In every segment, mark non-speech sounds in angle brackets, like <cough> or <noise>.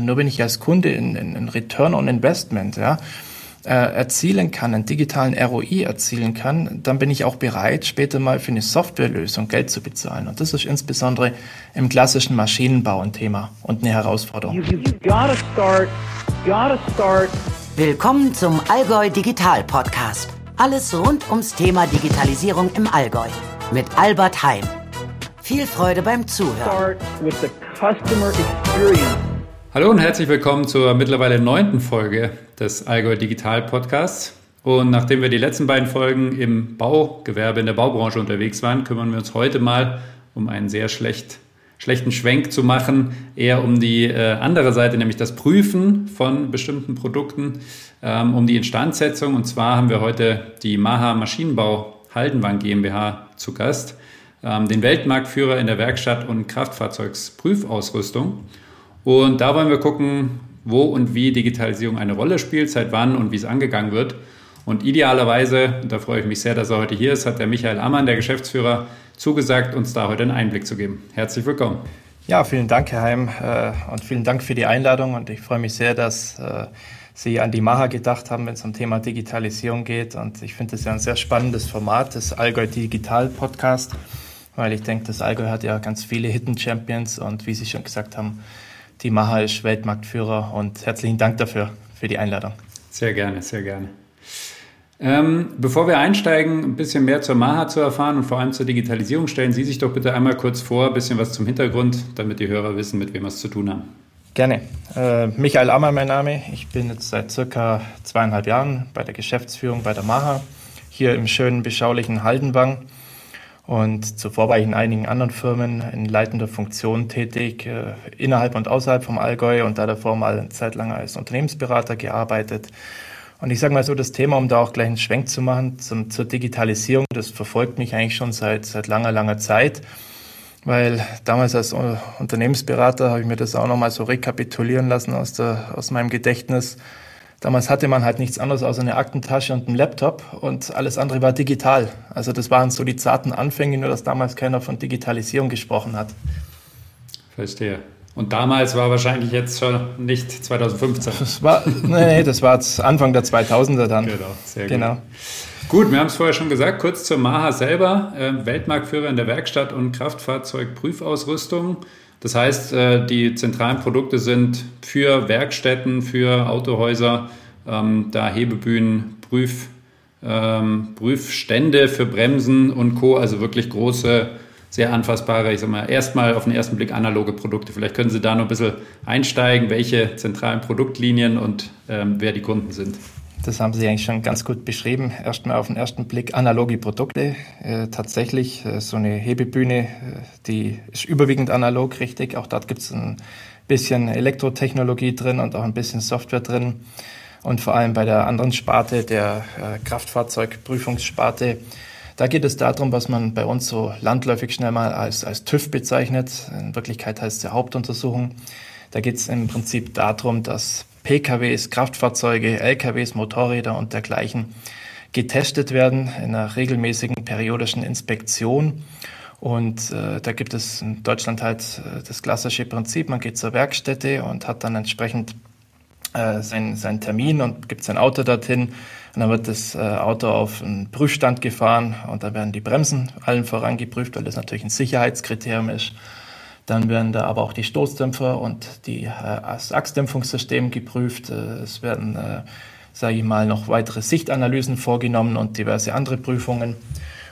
Und nur wenn ich als Kunde einen Return on Investment ja, äh, erzielen kann, einen digitalen ROI erzielen kann, dann bin ich auch bereit, später mal für eine Softwarelösung Geld zu bezahlen. Und das ist insbesondere im klassischen Maschinenbau ein Thema und eine Herausforderung. Willkommen zum Allgäu Digital Podcast. Alles rund ums Thema Digitalisierung im Allgäu mit Albert Heim. Viel Freude beim Zuhören. Hallo und herzlich willkommen zur mittlerweile neunten Folge des Allgäu Digital Podcasts. Und nachdem wir die letzten beiden Folgen im Baugewerbe, in der Baubranche unterwegs waren, kümmern wir uns heute mal um einen sehr schlecht, schlechten Schwenk zu machen, eher um die äh, andere Seite, nämlich das Prüfen von bestimmten Produkten, ähm, um die Instandsetzung. Und zwar haben wir heute die Maha Maschinenbau Haldenwang GmbH zu Gast ähm, den Weltmarktführer in der Werkstatt- und Kraftfahrzeugsprüfausrüstung. Und da wollen wir gucken, wo und wie Digitalisierung eine Rolle spielt, seit wann und wie es angegangen wird. Und idealerweise, und da freue ich mich sehr, dass er heute hier ist, hat der Michael Ammann, der Geschäftsführer, zugesagt, uns da heute einen Einblick zu geben. Herzlich willkommen. Ja, vielen Dank, Herr Heim, äh, und vielen Dank für die Einladung. Und ich freue mich sehr, dass äh, Sie an die Maha gedacht haben, wenn es um Thema Digitalisierung geht. Und ich finde das ja ein sehr spannendes Format, das Allgäu Digital Podcast weil ich denke, das Allgäu hat ja ganz viele Hidden Champions und wie Sie schon gesagt haben, die Maha ist Weltmarktführer und herzlichen Dank dafür, für die Einladung. Sehr gerne, sehr gerne. Ähm, bevor wir einsteigen, ein bisschen mehr zur Maha zu erfahren und vor allem zur Digitalisierung, stellen Sie sich doch bitte einmal kurz vor, ein bisschen was zum Hintergrund, damit die Hörer wissen, mit wem wir es zu tun haben. Gerne. Äh, Michael Ammer, mein Name. Ich bin jetzt seit circa zweieinhalb Jahren bei der Geschäftsführung bei der Maha, hier im schönen, beschaulichen Haldenwang. Und zuvor war ich in einigen anderen Firmen in leitender Funktion tätig, äh, innerhalb und außerhalb vom Allgäu und da davor mal eine Zeit lang als Unternehmensberater gearbeitet. Und ich sage mal so, das Thema, um da auch gleich einen Schwenk zu machen zum, zur Digitalisierung, das verfolgt mich eigentlich schon seit, seit langer, langer Zeit. Weil damals als Unternehmensberater habe ich mir das auch nochmal so rekapitulieren lassen aus, der, aus meinem Gedächtnis Damals hatte man halt nichts anderes als eine Aktentasche und einen Laptop und alles andere war digital. Also das waren so die zarten Anfänge, nur dass damals keiner von Digitalisierung gesprochen hat. Verstehe. Und damals war wahrscheinlich jetzt schon nicht 2015. Das war, nee, das war Anfang der 2000er dann. Genau, sehr gut. Genau. Gut, wir haben es vorher schon gesagt, kurz zur Maha selber, äh, Weltmarktführer in der Werkstatt- und Kraftfahrzeugprüfausrüstung. Das heißt, äh, die zentralen Produkte sind für Werkstätten, für Autohäuser, ähm, da Hebebühnen, Prüf, ähm, Prüfstände für Bremsen und Co. Also wirklich große, sehr anfassbare, ich sag mal, erstmal auf den ersten Blick analoge Produkte. Vielleicht können Sie da noch ein bisschen einsteigen, welche zentralen Produktlinien und ähm, wer die Kunden sind. Das haben Sie eigentlich schon ganz gut beschrieben. Erstmal auf den ersten Blick analoge Produkte. Äh, tatsächlich äh, so eine Hebebühne, äh, die ist überwiegend analog, richtig. Auch dort gibt es ein bisschen Elektrotechnologie drin und auch ein bisschen Software drin. Und vor allem bei der anderen Sparte, der äh, Kraftfahrzeugprüfungssparte, da geht es darum, was man bei uns so landläufig schnell mal als, als TÜV bezeichnet. In Wirklichkeit heißt es ja Hauptuntersuchung. Da geht es im Prinzip darum, dass PKWs, Kraftfahrzeuge, LKWs, Motorräder und dergleichen getestet werden in einer regelmäßigen periodischen Inspektion. Und äh, da gibt es in Deutschland halt äh, das klassische Prinzip, man geht zur Werkstätte und hat dann entsprechend äh, seinen, seinen Termin und gibt sein Auto dorthin. Und dann wird das äh, Auto auf einen Prüfstand gefahren und dann werden die Bremsen allen voran geprüft, weil das natürlich ein Sicherheitskriterium ist. Dann werden da aber auch die Stoßdämpfer und die, äh, das Achsdämpfungssystem geprüft. Äh, es werden, äh, sage ich mal, noch weitere Sichtanalysen vorgenommen und diverse andere Prüfungen.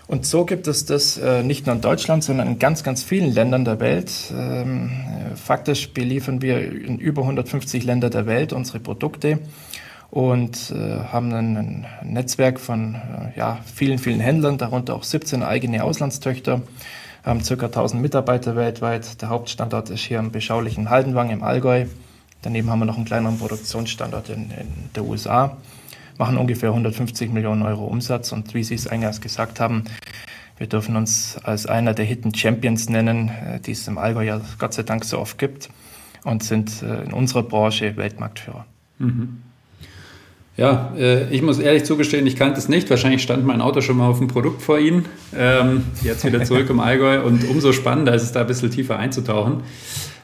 Und so gibt es das äh, nicht nur in Deutschland, sondern in ganz, ganz vielen Ländern der Welt. Ähm, faktisch beliefern wir in über 150 Länder der Welt unsere Produkte und äh, haben ein, Netzwerk von äh, ja, vielen, vielen Händlern, darunter auch 17 eigene Auslandstöchter haben ca. 1000 Mitarbeiter weltweit. Der Hauptstandort ist hier im beschaulichen Haldenwang im Allgäu. Daneben haben wir noch einen kleineren Produktionsstandort in, in der USA. Machen ungefähr 150 Millionen Euro Umsatz und wie Sie es eingangs gesagt haben, wir dürfen uns als einer der Hidden Champions nennen, äh, die es im Allgäu ja Gott sei Dank so oft gibt und sind äh, in unserer Branche Weltmarktführer. Mhm. Ja, äh, ich muss ehrlich zugestehen, ich kannte es nicht. Wahrscheinlich stand mein Auto schon mal auf dem Produkt vor Ihnen. Ähm, jetzt wieder zurück im Allgäu und umso spannender ist es da ein bisschen tiefer einzutauchen.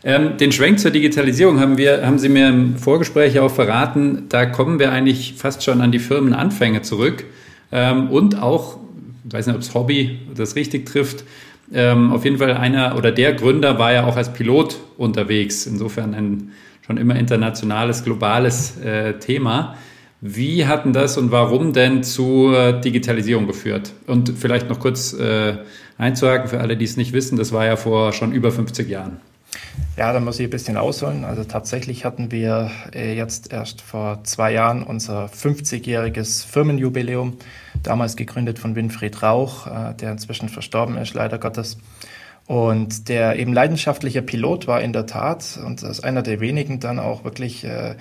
Ähm, den Schwenk zur Digitalisierung haben wir, haben Sie mir im Vorgespräch auch verraten. Da kommen wir eigentlich fast schon an die Firmenanfänge zurück ähm, und auch, ich weiß nicht, ob das Hobby das richtig trifft. Ähm, auf jeden Fall einer oder der Gründer war ja auch als Pilot unterwegs. Insofern ein schon immer internationales, globales äh, Thema. Wie hatten das und warum denn zur Digitalisierung geführt? Und vielleicht noch kurz äh, einzuhaken für alle, die es nicht wissen, das war ja vor schon über 50 Jahren. Ja, da muss ich ein bisschen ausholen. Also tatsächlich hatten wir äh, jetzt erst vor zwei Jahren unser 50-jähriges Firmenjubiläum, damals gegründet von Winfried Rauch, äh, der inzwischen verstorben ist, leider Gottes. Und der eben leidenschaftlicher Pilot war in der Tat und als einer der wenigen dann auch wirklich äh,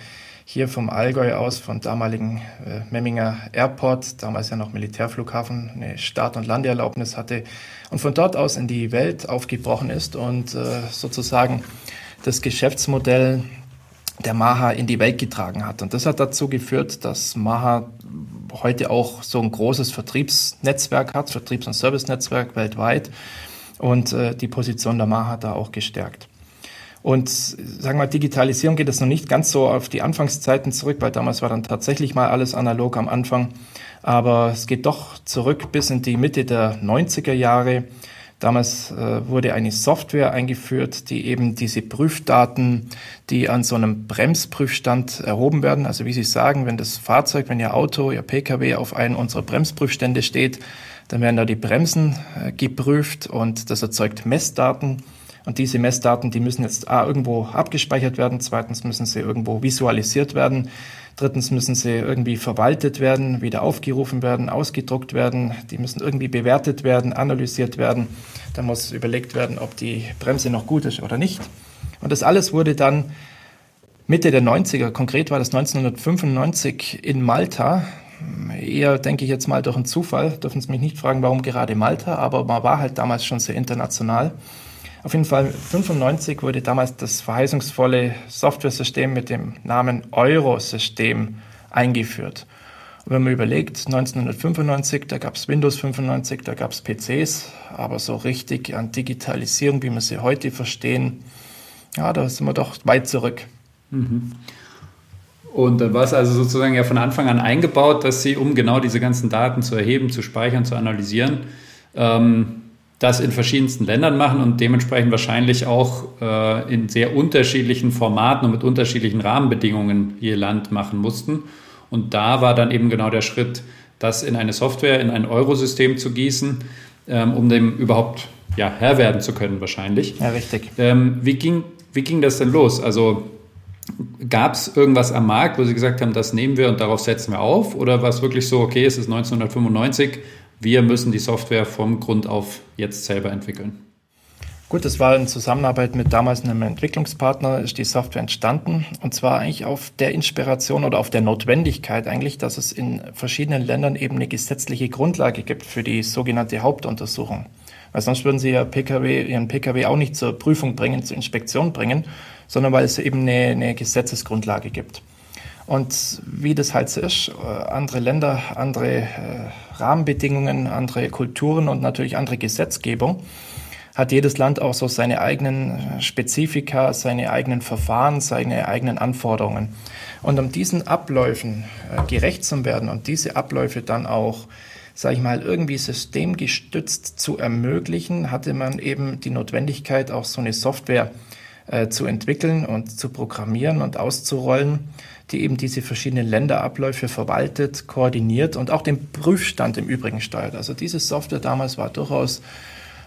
hier vom Allgäu aus, von damaligen äh, Memminger Airport, damals ja noch Militärflughafen, eine Start- und Landeerlaubnis hatte und von dort aus in die Welt aufgebrochen ist und äh, sozusagen das Geschäftsmodell der Maha in die Welt getragen hat. Und das hat dazu geführt, dass Maha heute auch so ein großes Vertriebsnetzwerk hat, Vertriebs- und Servicenetzwerk weltweit und äh, die Position der Maha da auch gestärkt. Und sagen wir mal, Digitalisierung geht es noch nicht ganz so auf die Anfangszeiten zurück, weil damals war dann tatsächlich mal alles analog am Anfang. Aber es geht doch zurück bis in die Mitte der 90er Jahre. Damals äh, wurde eine Software eingeführt, die eben diese Prüfdaten, die an so einem Bremsprüfstand erhoben werden, also wie Sie sagen, wenn das Fahrzeug, wenn Ihr Auto, Ihr Pkw auf einen unserer Bremsprüfstände steht, dann werden da die Bremsen äh, geprüft und das erzeugt Messdaten. Und diese Messdaten, die müssen jetzt A, irgendwo abgespeichert werden, zweitens müssen sie irgendwo visualisiert werden, drittens müssen sie irgendwie verwaltet werden, wieder aufgerufen werden, ausgedruckt werden, die müssen irgendwie bewertet werden, analysiert werden. Da muss überlegt werden, ob die Bremse noch gut ist oder nicht. Und das alles wurde dann Mitte der 90er, konkret war das 1995 in Malta, eher, denke ich jetzt mal, durch einen Zufall. Dürfen Sie mich nicht fragen, warum gerade Malta, aber man war halt damals schon sehr international. Auf jeden Fall 95 wurde damals das verheißungsvolle Software-System mit dem Namen Euro-System eingeführt. Und wenn man überlegt, 1995, da gab es Windows 95, da gab es PCs, aber so richtig an Digitalisierung, wie wir sie heute verstehen, ja, da sind wir doch weit zurück. Mhm. Und dann war es also sozusagen ja von Anfang an eingebaut, dass sie, um genau diese ganzen Daten zu erheben, zu speichern, zu analysieren, ähm, das in verschiedensten Ländern machen und dementsprechend wahrscheinlich auch äh, in sehr unterschiedlichen Formaten und mit unterschiedlichen Rahmenbedingungen je Land machen mussten. Und da war dann eben genau der Schritt, das in eine Software, in ein Eurosystem zu gießen, ähm, um dem überhaupt ja, Herr werden zu können wahrscheinlich. Ja, richtig. Ähm, wie, ging, wie ging das denn los? Also Gab es irgendwas am Markt, wo Sie gesagt haben, das nehmen wir und darauf setzen wir auf? Oder war es wirklich so, okay, es ist 1995, wir müssen die Software vom Grund auf jetzt selber entwickeln? Gut, das war in Zusammenarbeit mit damals einem Entwicklungspartner, ist die Software entstanden. Und zwar eigentlich auf der Inspiration oder auf der Notwendigkeit eigentlich, dass es in verschiedenen Ländern eben eine gesetzliche Grundlage gibt für die sogenannte Hauptuntersuchung. Weil sonst würden Sie ja PKW, Ihren Pkw auch nicht zur Prüfung bringen, zur Inspektion bringen, sondern weil es eben eine, eine Gesetzesgrundlage gibt. Und wie das halt so ist, äh, andere Länder, andere äh, Rahmenbedingungen, andere Kulturen und natürlich andere Gesetzgebung, hat jedes Land auch so seine eigenen äh, Spezifika, seine eigenen Verfahren, seine eigenen Anforderungen. Und um diesen Abläufen gerecht zu werden und diese Abläufe dann auch, sage ich mal, irgendwie systemgestützt zu ermöglichen, hatte man eben die Notwendigkeit, auch so eine Software zu entwickeln und zu programmieren und auszurollen, die eben diese verschiedenen Länderabläufe verwaltet, koordiniert und auch den Prüfstand im Übrigen steuert. Also diese Software damals war durchaus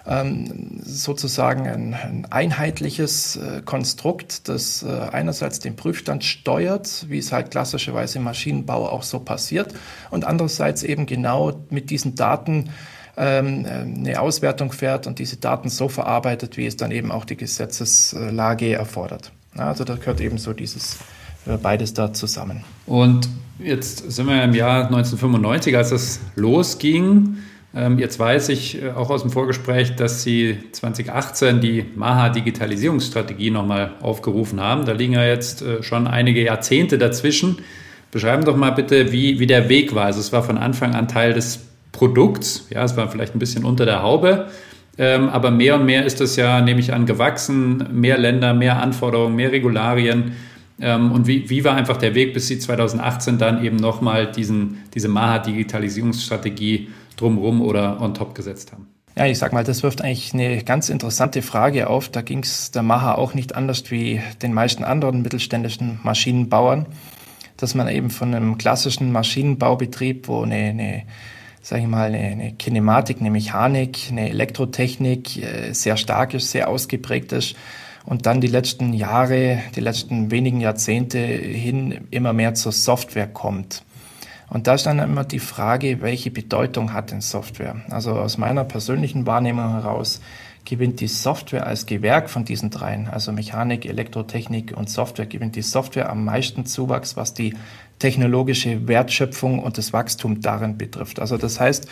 ähm, sozusagen ein, ein einheitliches äh, Konstrukt, das äh, einerseits den Prüfstand steuert, wie es halt klassischerweise im Maschinenbau auch so passiert, und andererseits eben genau mit diesen Daten ähm, eine Auswertung fährt und diese Daten so verarbeitet, wie es dann eben auch die Gesetzeslage erfordert. Also da gehört eben so dieses äh, beides da zusammen. Und jetzt sind wir im Jahr 1995, als es losging. Ähm, jetzt weiß ich äh, auch aus dem Vorgespräch, dass Sie 2018 die Maha Digitalisierungsstrategie nochmal aufgerufen haben. Da liegen ja jetzt äh, schon einige Jahrzehnte dazwischen. Beschreiben doch mal bitte, wie, wie der Weg war. Also es war von Anfang an Teil des Produkts. Ja, es war vielleicht ein bisschen unter der Haube. Ähm, aber mehr und mehr ist das ja, nehme ich an, gewachsen. Mehr Länder, mehr Anforderungen, mehr Regularien. Ähm, und wie, wie war einfach der Weg, bis Sie 2018 dann eben nochmal diese Maha-Digitalisierungsstrategie drumherum oder on top gesetzt haben? Ja, ich sag mal, das wirft eigentlich eine ganz interessante Frage auf. Da ging es der Maha auch nicht anders wie den meisten anderen mittelständischen Maschinenbauern, dass man eben von einem klassischen Maschinenbaubetrieb, wo eine, eine sage ich mal, eine, eine Kinematik, eine Mechanik, eine Elektrotechnik äh, sehr stark ist, sehr ausgeprägt ist, und dann die letzten Jahre, die letzten wenigen Jahrzehnte hin immer mehr zur Software kommt. Und da ist dann immer die Frage, welche Bedeutung hat denn Software? Also aus meiner persönlichen Wahrnehmung heraus gewinnt die Software als Gewerk von diesen dreien, also Mechanik, Elektrotechnik und Software, gewinnt die Software am meisten Zuwachs, was die technologische Wertschöpfung und das Wachstum darin betrifft. Also das heißt,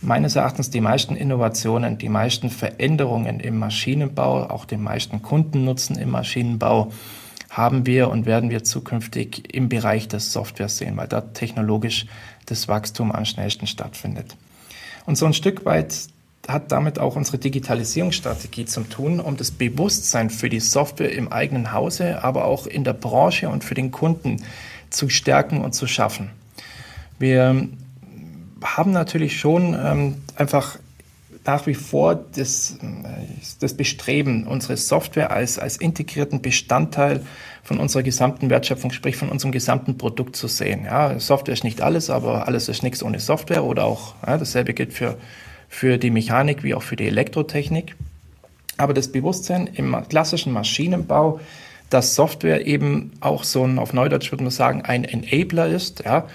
meines Erachtens die meisten Innovationen, die meisten Veränderungen im Maschinenbau, auch den meisten Kundennutzen im Maschinenbau haben wir und werden wir zukünftig im Bereich der Software sehen, weil da technologisch das Wachstum am schnellsten stattfindet. Und so ein Stück weit hat damit auch unsere Digitalisierungsstrategie zu tun, um das Bewusstsein für die Software im eigenen Hause, aber auch in der Branche und für den Kunden zu stärken und zu schaffen. Wir haben natürlich schon ähm, einfach nach wie vor das, äh, das Bestreben, unsere Software als, als integrierten Bestandteil von unserer gesamten Wertschöpfung, sprich von unserem gesamten Produkt zu sehen. Ja, Software ist nicht alles, aber alles ist nichts ohne Software oder auch ja, dasselbe gilt für, für die Mechanik wie auch für die Elektrotechnik. Aber das Bewusstsein im klassischen Maschinenbau, dass Software eben auch so ein, auf Neudeutsch würde man sagen, ein Enabler ist, ja,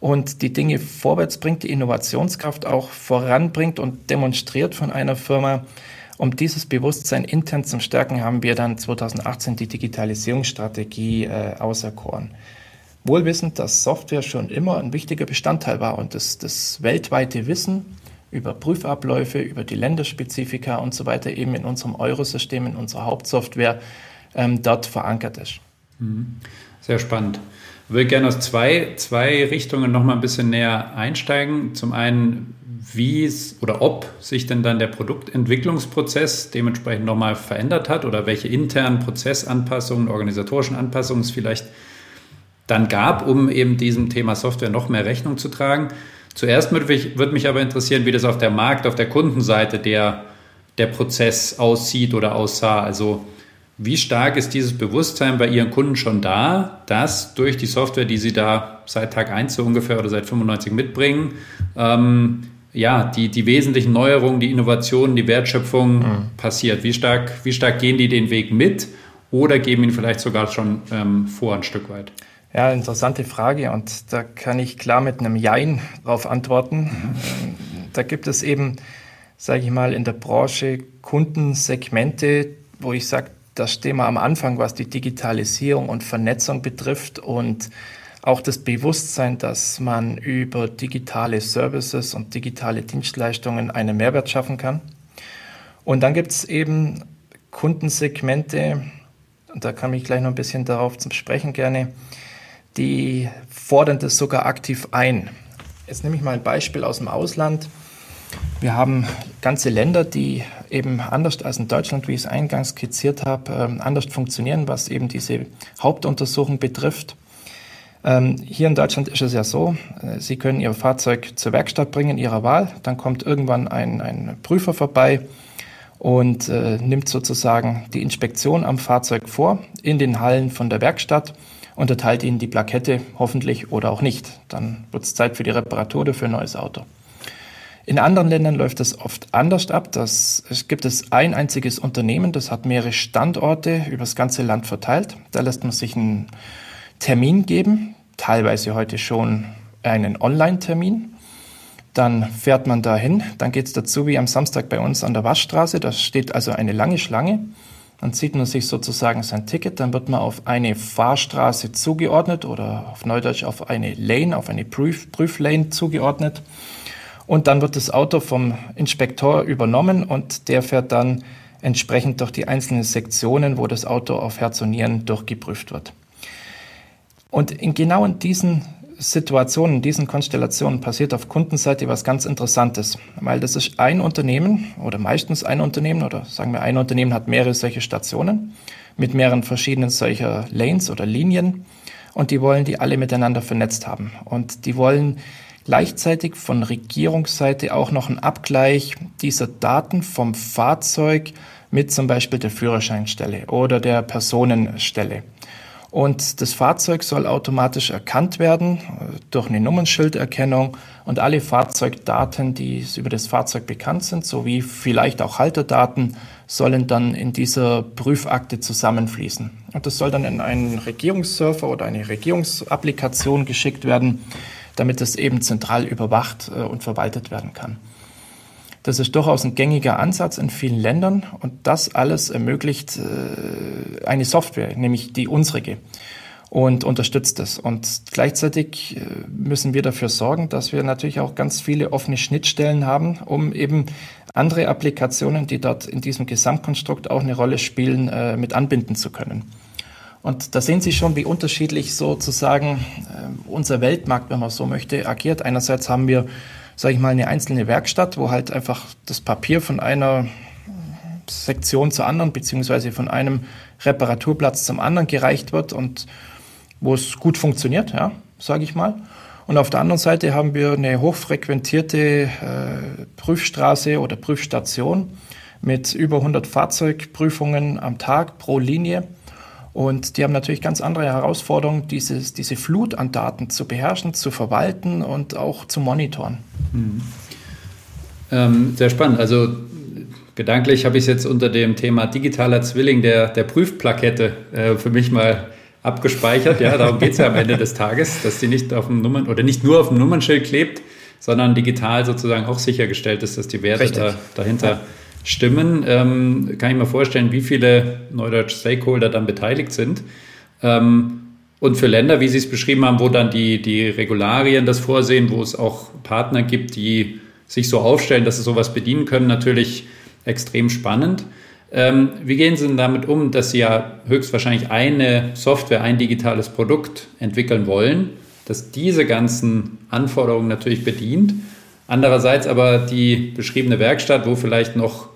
und die Dinge vorwärts bringt, die Innovationskraft auch voranbringt und demonstriert von einer Firma. Um dieses Bewusstsein intern zu stärken, haben wir dann 2018 die Digitalisierungsstrategie äh, auserkoren. Wohlwissend, dass Software schon immer ein wichtiger Bestandteil war und das, das weltweite Wissen über Prüfabläufe, über die Länderspezifika und so weiter eben in unserem Eurosystem, in unserer Hauptsoftware ähm, dort verankert ist. Mhm. Sehr spannend. Ich würde gerne aus zwei, zwei Richtungen noch mal ein bisschen näher einsteigen. Zum einen, wie oder ob sich denn dann der Produktentwicklungsprozess dementsprechend nochmal verändert hat oder welche internen Prozessanpassungen, organisatorischen Anpassungen es vielleicht dann gab, um eben diesem Thema Software noch mehr Rechnung zu tragen. Zuerst würde mich, würde mich aber interessieren, wie das auf der Markt, auf der Kundenseite der, der Prozess aussieht oder aussah. Also wie stark ist dieses Bewusstsein bei Ihren Kunden schon da, dass durch die Software, die Sie da seit Tag 1 so ungefähr oder seit 95 mitbringen, ähm, ja, die, die wesentlichen Neuerungen, die Innovationen, die Wertschöpfung mhm. passiert? Wie stark, wie stark gehen die den Weg mit oder geben ihn vielleicht sogar schon ähm, vor ein Stück weit? Ja, interessante Frage und da kann ich klar mit einem Jein darauf antworten. Mhm. Da gibt es eben, sage ich mal, in der Branche Kundensegmente, wo ich sage, das wir am Anfang, was die Digitalisierung und Vernetzung betrifft und auch das Bewusstsein, dass man über digitale Services und digitale Dienstleistungen einen Mehrwert schaffen kann. Und dann gibt es eben Kundensegmente, und da kann ich gleich noch ein bisschen darauf zum Sprechen gerne, die fordern das sogar aktiv ein. Jetzt nehme ich mal ein Beispiel aus dem Ausland. Wir haben ganze Länder, die eben anders als in Deutschland, wie ich es eingangs skizziert habe, ähm, anders funktionieren, was eben diese Hauptuntersuchung betrifft. Ähm, hier in Deutschland ist es ja so, äh, Sie können Ihr Fahrzeug zur Werkstatt bringen, Ihrer Wahl, dann kommt irgendwann ein, ein Prüfer vorbei und äh, nimmt sozusagen die Inspektion am Fahrzeug vor in den Hallen von der Werkstatt und erteilt Ihnen die Plakette, hoffentlich oder auch nicht. Dann wird es Zeit für die Reparatur für ein neues Auto. In anderen Ländern läuft das oft anders ab. Das, es gibt es ein einziges Unternehmen, das hat mehrere Standorte über das ganze Land verteilt. Da lässt man sich einen Termin geben, teilweise heute schon einen Online-Termin. Dann fährt man dahin, dann geht es dazu wie am Samstag bei uns an der Waschstraße. Da steht also eine lange Schlange. Dann zieht man sich sozusagen sein Ticket, dann wird man auf eine Fahrstraße zugeordnet oder auf Neudeutsch auf eine Lane, auf eine Prüf Prüflane zugeordnet. Und dann wird das Auto vom Inspektor übernommen und der fährt dann entsprechend durch die einzelnen Sektionen, wo das Auto auf Herz und Nieren durchgeprüft wird. Und in genau in diesen Situationen, in diesen Konstellationen passiert auf Kundenseite was ganz Interessantes, weil das ist ein Unternehmen oder meistens ein Unternehmen oder sagen wir ein Unternehmen hat mehrere solche Stationen mit mehreren verschiedenen solcher Lanes oder Linien und die wollen die alle miteinander vernetzt haben und die wollen gleichzeitig von Regierungsseite auch noch einen Abgleich dieser Daten vom Fahrzeug mit zum Beispiel der Führerscheinstelle oder der Personenstelle. Und das Fahrzeug soll automatisch erkannt werden äh, durch eine Nummernschilderkennung und alle Fahrzeugdaten, die über das Fahrzeug bekannt sind, sowie vielleicht auch Halterdaten, sollen dann in dieser Prüfakte zusammenfließen. Und das soll dann in einen Regierungsserver oder eine Regierungsapplikation geschickt werden, damit es eben zentral überwacht äh, und verwaltet werden kann. Das ist durchaus ein gängiger Ansatz in vielen Ländern und das alles ermöglicht äh, eine Software, nämlich die unsrige und unterstützt es. Und gleichzeitig äh, müssen wir dafür sorgen, dass wir natürlich auch ganz viele offene Schnittstellen haben, um eben andere Applikationen, die dort in diesem Gesamtkonstrukt auch eine Rolle spielen, mit anbinden zu können. Und da sehen Sie schon, wie unterschiedlich sozusagen unser Weltmarkt, wenn man so möchte, agiert. Einerseits haben wir sage ich mal, eine einzelne Werkstatt, wo halt einfach das Papier von einer Sektion zur anderen, beziehungsweise von einem Reparaturplatz zum anderen gereicht wird und wo es gut funktioniert, ja, sage ich mal. Und auf der anderen Seite haben wir eine hochfrequentierte äh, Prüfstraße oder Prüfstation mit über 100 Fahrzeugprüfungen am Tag pro Linie und die haben natürlich ganz andere Herausforderungen, dieses, diese Flut an Daten zu beherrschen, zu verwalten und auch zu monitoren. Mhm. Ähm, sehr spannend. Also gedanklich habe ich es jetzt unter dem Thema digitaler Zwilling der, der Prüfplakette äh, für mich mal abgespeichert. Ja, darum geht es ja am Ende des Tages, dass die nicht auf dem Nummern oder nicht nur auf dem Nummernschild klebt, sondern digital sozusagen auch sichergestellt ist, dass die Werte da, dahinter ja stimmen, ähm, kann ich mir vorstellen, wie viele Neudeutsch Stakeholder dann beteiligt sind. Ähm, und für Länder, wie Sie es beschrieben haben, wo dann die, die Regularien das vorsehen, wo es auch Partner gibt, die sich so aufstellen, dass sie sowas bedienen können, natürlich extrem spannend. Ähm, wie gehen Sie denn damit um, dass Sie ja höchstwahrscheinlich eine Software, ein digitales Produkt entwickeln wollen, das diese ganzen Anforderungen natürlich bedient? Andererseits aber die beschriebene Werkstatt, wo vielleicht noch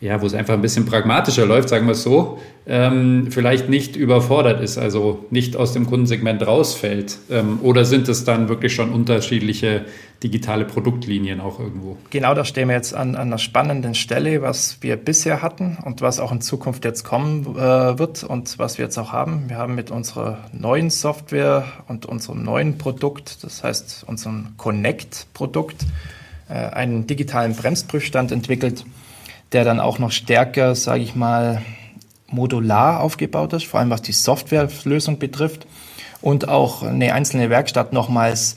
ja, wo es einfach ein bisschen pragmatischer läuft, sagen wir es so, ähm, vielleicht nicht überfordert ist, also nicht aus dem Kundensegment rausfällt? Ähm, oder sind es dann wirklich schon unterschiedliche digitale Produktlinien auch irgendwo? Genau, da stehen wir jetzt an, an einer spannenden Stelle, was wir bisher hatten und was auch in Zukunft jetzt kommen äh, wird und was wir jetzt auch haben. Wir haben mit unserer neuen Software und unserem neuen Produkt, das heißt unserem Connect-Produkt, äh, einen digitalen Bremsprüfstand entwickelt der dann auch noch stärker, sage ich mal, modular aufgebaut ist, vor allem was die Softwarelösung betrifft und auch eine einzelne Werkstatt nochmals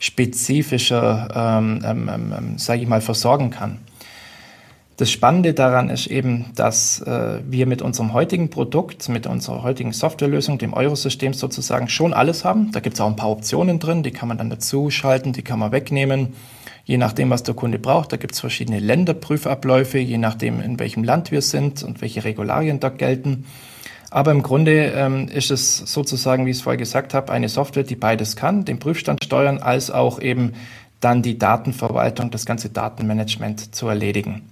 spezifischer, ähm, ähm, ähm, ähm, sage ich mal, versorgen kann. Das Spannende daran ist eben, dass äh, wir mit unserem heutigen Produkt, mit unserer heutigen Softwarelösung, dem Eurosystem sozusagen schon alles haben. Da gibt es auch ein paar Optionen drin, die kann man dann dazu schalten, die kann man wegnehmen je nachdem, was der Kunde braucht. Da gibt es verschiedene Länderprüfabläufe, je nachdem, in welchem Land wir sind und welche Regularien da gelten. Aber im Grunde ähm, ist es sozusagen, wie ich es vorher gesagt habe, eine Software, die beides kann, den Prüfstand steuern, als auch eben dann die Datenverwaltung, das ganze Datenmanagement zu erledigen.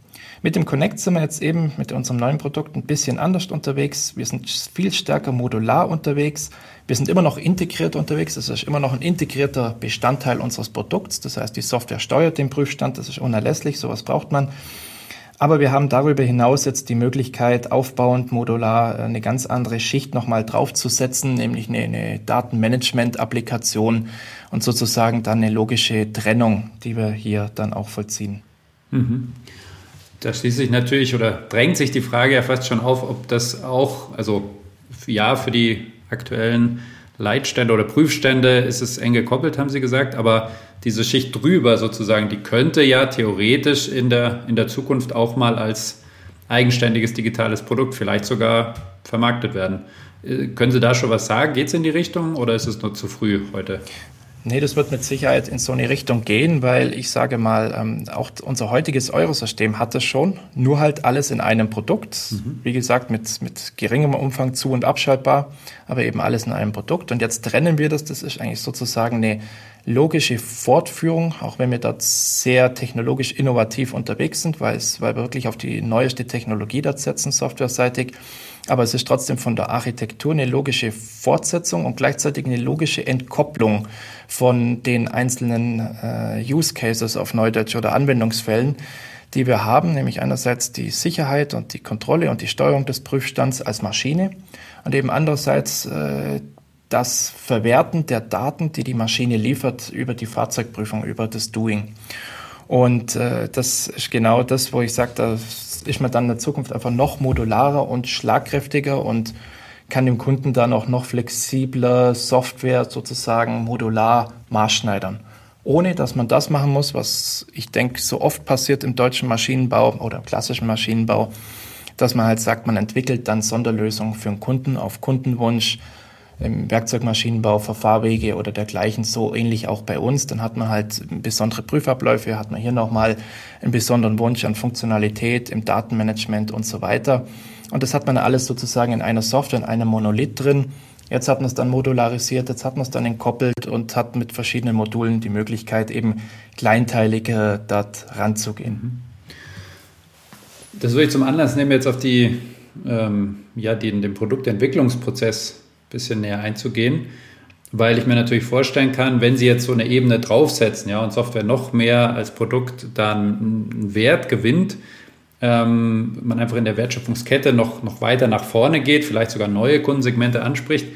Mit dem Connect sind wir jetzt eben mit unserem neuen Produkt ein bisschen anders unterwegs. Wir sind viel stärker modular unterwegs. Wir sind immer noch integriert unterwegs. Das ist immer noch ein integrierter Bestandteil unseres Produkts. Das heißt, die Software steuert den Prüfstand. Das ist unerlässlich. Sowas braucht man. Aber wir haben darüber hinaus jetzt die Möglichkeit, aufbauend modular eine ganz andere Schicht nochmal draufzusetzen, nämlich eine, eine Datenmanagement-Applikation und sozusagen dann eine logische Trennung, die wir hier dann auch vollziehen. Mhm. Da schließt sich natürlich oder drängt sich die Frage ja fast schon auf, ob das auch, also ja, für die aktuellen Leitstände oder Prüfstände ist es eng gekoppelt, haben Sie gesagt, aber diese Schicht drüber sozusagen, die könnte ja theoretisch in der, in der Zukunft auch mal als eigenständiges digitales Produkt vielleicht sogar vermarktet werden. Äh, können Sie da schon was sagen? Geht es in die Richtung oder ist es nur zu früh heute? Nee, das wird mit Sicherheit in so eine Richtung gehen, weil ich sage mal, ähm, auch unser heutiges Eurosystem hat das schon, nur halt alles in einem Produkt. Mhm. Wie gesagt, mit, mit geringem Umfang zu- und abschaltbar, aber eben alles in einem Produkt. Und jetzt trennen wir das. Das ist eigentlich sozusagen eine logische Fortführung, auch wenn wir dort sehr technologisch innovativ unterwegs sind, weil, es, weil wir wirklich auf die neueste Technologie dort setzen, softwareseitig. Aber es ist trotzdem von der Architektur eine logische Fortsetzung und gleichzeitig eine logische Entkopplung von den einzelnen äh, Use Cases auf Neudeutsch oder Anwendungsfällen, die wir haben, nämlich einerseits die Sicherheit und die Kontrolle und die Steuerung des Prüfstands als Maschine und eben andererseits äh, das Verwerten der Daten, die die Maschine liefert über die Fahrzeugprüfung, über das Doing. Und äh, das ist genau das, wo ich sage, da ist man dann in der Zukunft einfach noch modularer und schlagkräftiger und kann dem Kunden dann auch noch flexibler Software sozusagen modular maßschneidern. Ohne dass man das machen muss, was ich denke so oft passiert im deutschen Maschinenbau oder klassischen Maschinenbau, dass man halt sagt, man entwickelt dann Sonderlösungen für einen Kunden auf Kundenwunsch im Werkzeugmaschinenbau, Verfahrwege oder dergleichen, so ähnlich auch bei uns. Dann hat man halt besondere Prüfabläufe, hat man hier nochmal einen besonderen Wunsch an Funktionalität im Datenmanagement und so weiter. Und das hat man alles sozusagen in einer Software, in einem Monolith drin. Jetzt hat man es dann modularisiert, jetzt hat man es dann entkoppelt und hat mit verschiedenen Modulen die Möglichkeit, eben kleinteiliger dort ranzugehen. Das würde ich zum Anlass nehmen, jetzt auf die, ähm, ja, den, den Produktentwicklungsprozess bisschen näher einzugehen, weil ich mir natürlich vorstellen kann, wenn Sie jetzt so eine Ebene draufsetzen ja, und Software noch mehr als Produkt dann einen Wert gewinnt, ähm, man einfach in der Wertschöpfungskette noch, noch weiter nach vorne geht, vielleicht sogar neue Kundensegmente anspricht,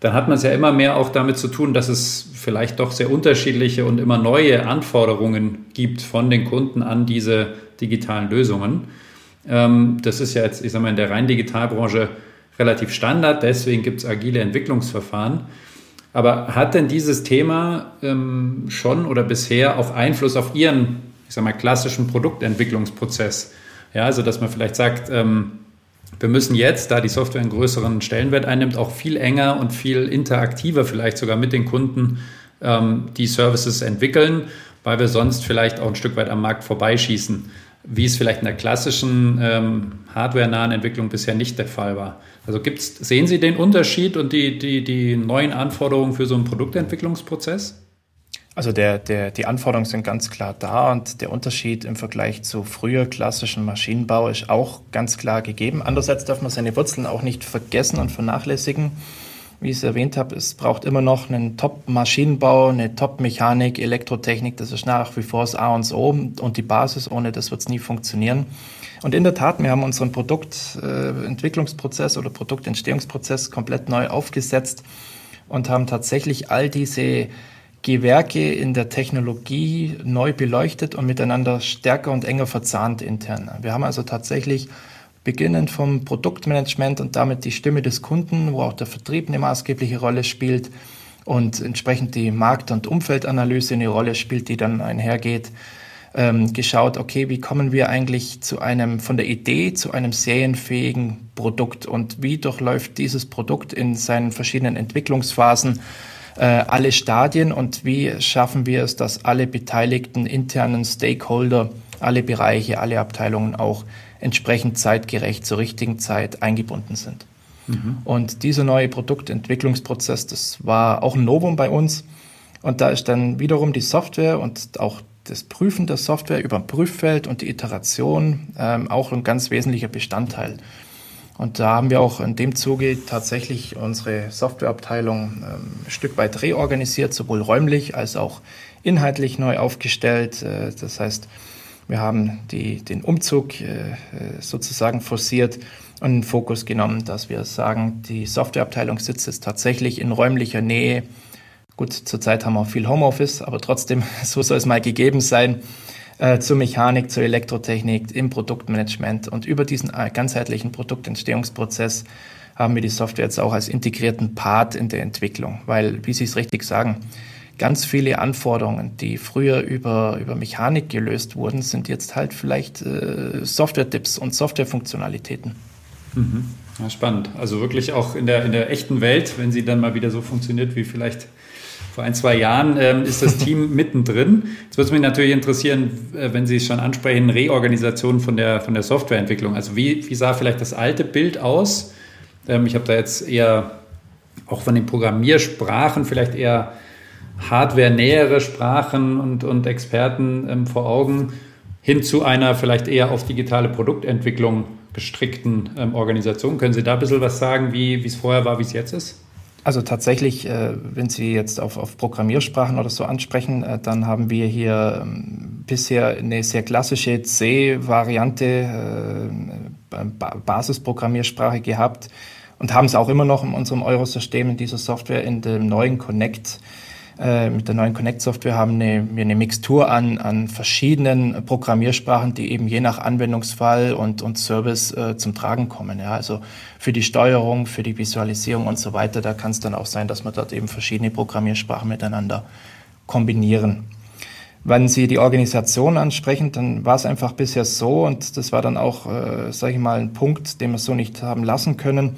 dann hat man es ja immer mehr auch damit zu tun, dass es vielleicht doch sehr unterschiedliche und immer neue Anforderungen gibt von den Kunden an diese digitalen Lösungen. Ähm, das ist ja jetzt, ich sage mal, in der rein Digitalbranche relativ Standard, deswegen gibt es agile Entwicklungsverfahren. Aber hat denn dieses Thema ähm, schon oder bisher auch Einfluss auf Ihren, ich sag mal, klassischen Produktentwicklungsprozess? Ja, also dass man vielleicht sagt, ähm, wir müssen jetzt, da die Software einen größeren Stellenwert einnimmt, auch viel enger und viel interaktiver vielleicht sogar mit den Kunden ähm, die Services entwickeln, weil wir sonst vielleicht auch ein Stück weit am Markt vorbeischießen, wie es vielleicht in der klassischen ähm, hardware-nahen Entwicklung bisher nicht der Fall war. Also gibt's, sehen Sie den Unterschied und die, die, die neuen Anforderungen für so einen Produktentwicklungsprozess? Also der, der, die Anforderungen sind ganz klar da und der Unterschied im Vergleich zu früher klassischen Maschinenbau ist auch ganz klar gegeben. Andererseits darf man seine Wurzeln auch nicht vergessen und vernachlässigen. Wie ich es erwähnt habe, es braucht immer noch einen Top-Maschinenbau, eine Top-Mechanik, Elektrotechnik. Das ist nach wie vor das A und O und die Basis. Ohne das wird es nie funktionieren. Und in der Tat, wir haben unseren Produktentwicklungsprozess oder Produktentstehungsprozess komplett neu aufgesetzt und haben tatsächlich all diese Gewerke in der Technologie neu beleuchtet und miteinander stärker und enger verzahnt intern. Wir haben also tatsächlich beginnend vom Produktmanagement und damit die Stimme des Kunden, wo auch der Vertrieb eine maßgebliche Rolle spielt und entsprechend die Markt- und Umfeldanalyse eine Rolle spielt, die dann einhergeht, ähm, geschaut, okay, wie kommen wir eigentlich zu einem, von der Idee zu einem serienfähigen Produkt und wie durchläuft dieses Produkt in seinen verschiedenen Entwicklungsphasen äh, alle Stadien und wie schaffen wir es, dass alle beteiligten internen Stakeholder, alle Bereiche, alle Abteilungen auch entsprechend zeitgerecht zur richtigen Zeit eingebunden sind. Mhm. Und dieser neue Produktentwicklungsprozess, das war auch ein Novum bei uns. Und da ist dann wiederum die Software und auch das Prüfen der Software über ein Prüffeld und die Iteration ähm, auch ein ganz wesentlicher Bestandteil. Und da haben wir auch in dem Zuge tatsächlich unsere Softwareabteilung ähm, ein Stück weit reorganisiert, sowohl räumlich als auch inhaltlich neu aufgestellt. Äh, das heißt, wir haben die, den Umzug äh, sozusagen forciert und den Fokus genommen, dass wir sagen, die Softwareabteilung sitzt jetzt tatsächlich in räumlicher Nähe Gut, zurzeit haben wir viel Homeoffice, aber trotzdem, <laughs> so soll es mal gegeben sein, äh, zur Mechanik, zur Elektrotechnik, im Produktmanagement. Und über diesen äh, ganzheitlichen Produktentstehungsprozess haben wir die Software jetzt auch als integrierten Part in der Entwicklung, weil, wie Sie es richtig sagen, ganz viele Anforderungen, die früher über, über Mechanik gelöst wurden, sind jetzt halt vielleicht äh, Software-Tipps und Softwarefunktionalitäten. Mhm. Ja, spannend. Also wirklich auch in der, in der echten Welt, wenn sie dann mal wieder so funktioniert wie vielleicht vor ein, zwei Jahren ähm, ist das Team <laughs> mittendrin. Jetzt würde es mich natürlich interessieren, äh, wenn Sie es schon ansprechen, Reorganisation von der, von der Softwareentwicklung. Also wie, wie sah vielleicht das alte Bild aus? Ähm, ich habe da jetzt eher auch von den Programmiersprachen vielleicht eher hardware-nähere Sprachen und, und Experten ähm, vor Augen hin zu einer vielleicht eher auf digitale Produktentwicklung gestrickten ähm, Organisation. Können Sie da ein bisschen was sagen, wie es vorher war, wie es jetzt ist? Also tatsächlich, äh, wenn Sie jetzt auf, auf Programmiersprachen oder so ansprechen, äh, dann haben wir hier ähm, bisher eine sehr klassische C-Variante, äh, Basisprogrammiersprache gehabt und haben es auch immer noch in unserem Eurosystem, in dieser Software, in dem neuen Connect äh, mit der neuen Connect-Software haben wir eine Mixtur an, an verschiedenen Programmiersprachen, die eben je nach Anwendungsfall und, und Service äh, zum Tragen kommen. Ja, also für die Steuerung, für die Visualisierung und so weiter, da kann es dann auch sein, dass man dort eben verschiedene Programmiersprachen miteinander kombinieren. Wenn Sie die Organisation ansprechen, dann war es einfach bisher so und das war dann auch, äh, sage ich mal, ein Punkt, den wir so nicht haben lassen können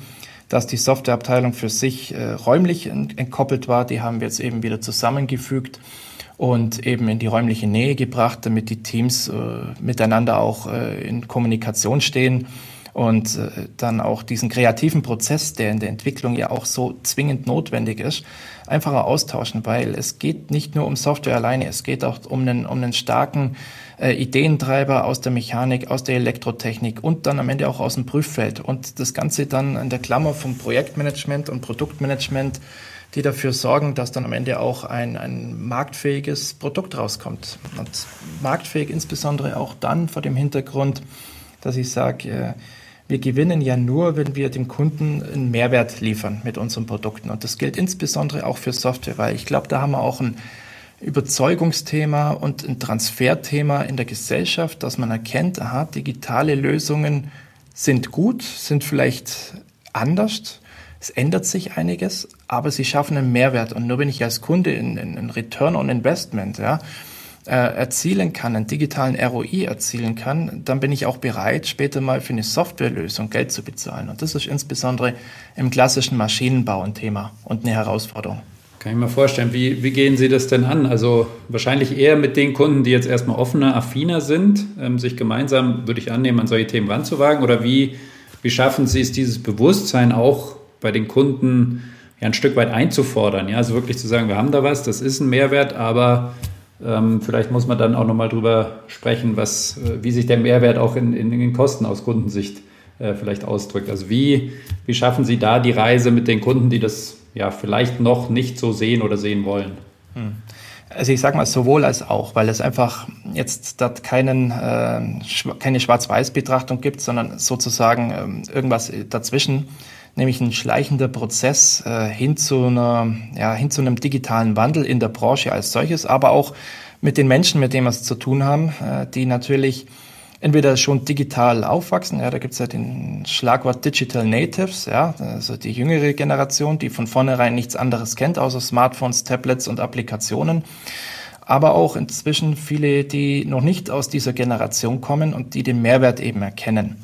dass die Softwareabteilung für sich äh, räumlich entkoppelt war. Die haben wir jetzt eben wieder zusammengefügt und eben in die räumliche Nähe gebracht, damit die Teams äh, miteinander auch äh, in Kommunikation stehen und äh, dann auch diesen kreativen Prozess, der in der Entwicklung ja auch so zwingend notwendig ist, einfacher austauschen, weil es geht nicht nur um Software alleine, es geht auch um einen, um einen starken äh, Ideentreiber aus der Mechanik, aus der Elektrotechnik und dann am Ende auch aus dem Prüffeld. Und das Ganze dann in der Klammer vom Projektmanagement und Produktmanagement, die dafür sorgen, dass dann am Ende auch ein, ein marktfähiges Produkt rauskommt. Und marktfähig insbesondere auch dann vor dem Hintergrund, dass ich sage, äh, wir gewinnen ja nur, wenn wir dem Kunden einen Mehrwert liefern mit unseren Produkten. Und das gilt insbesondere auch für Software, weil ich glaube, da haben wir auch ein Überzeugungsthema und ein Transferthema in der Gesellschaft, dass man erkennt, aha, digitale Lösungen sind gut, sind vielleicht anders, es ändert sich einiges, aber sie schaffen einen Mehrwert. Und nur wenn ich als Kunde einen Return on Investment ja, äh, erzielen kann, einen digitalen ROI erzielen kann, dann bin ich auch bereit, später mal für eine Softwarelösung Geld zu bezahlen. Und das ist insbesondere im klassischen Maschinenbau ein Thema und eine Herausforderung. Kann ich mir vorstellen. Wie, wie gehen Sie das denn an? Also wahrscheinlich eher mit den Kunden, die jetzt erstmal offener, affiner sind, ähm, sich gemeinsam, würde ich annehmen, an solche Themen ranzuwagen? Oder wie, wie schaffen Sie es, dieses Bewusstsein auch bei den Kunden ja, ein Stück weit einzufordern? Ja, also wirklich zu sagen, wir haben da was, das ist ein Mehrwert, aber ähm, vielleicht muss man dann auch nochmal drüber sprechen, was, äh, wie sich der Mehrwert auch in, in, in den Kosten aus Kundensicht äh, vielleicht ausdrückt. Also wie, wie schaffen Sie da die Reise mit den Kunden, die das ja vielleicht noch nicht so sehen oder sehen wollen. Hm. Also ich sage mal sowohl als auch, weil es einfach jetzt dort keinen, äh, keine Schwarz-Weiß-Betrachtung gibt, sondern sozusagen äh, irgendwas dazwischen, nämlich ein schleichender Prozess äh, hin, zu einer, ja, hin zu einem digitalen Wandel in der Branche als solches, aber auch mit den Menschen, mit denen wir es zu tun haben, äh, die natürlich entweder schon digital aufwachsen, ja, da gibt es ja den Schlagwort Digital Natives, ja, also die jüngere Generation, die von vornherein nichts anderes kennt, außer Smartphones, Tablets und Applikationen. Aber auch inzwischen viele, die noch nicht aus dieser Generation kommen und die den Mehrwert eben erkennen.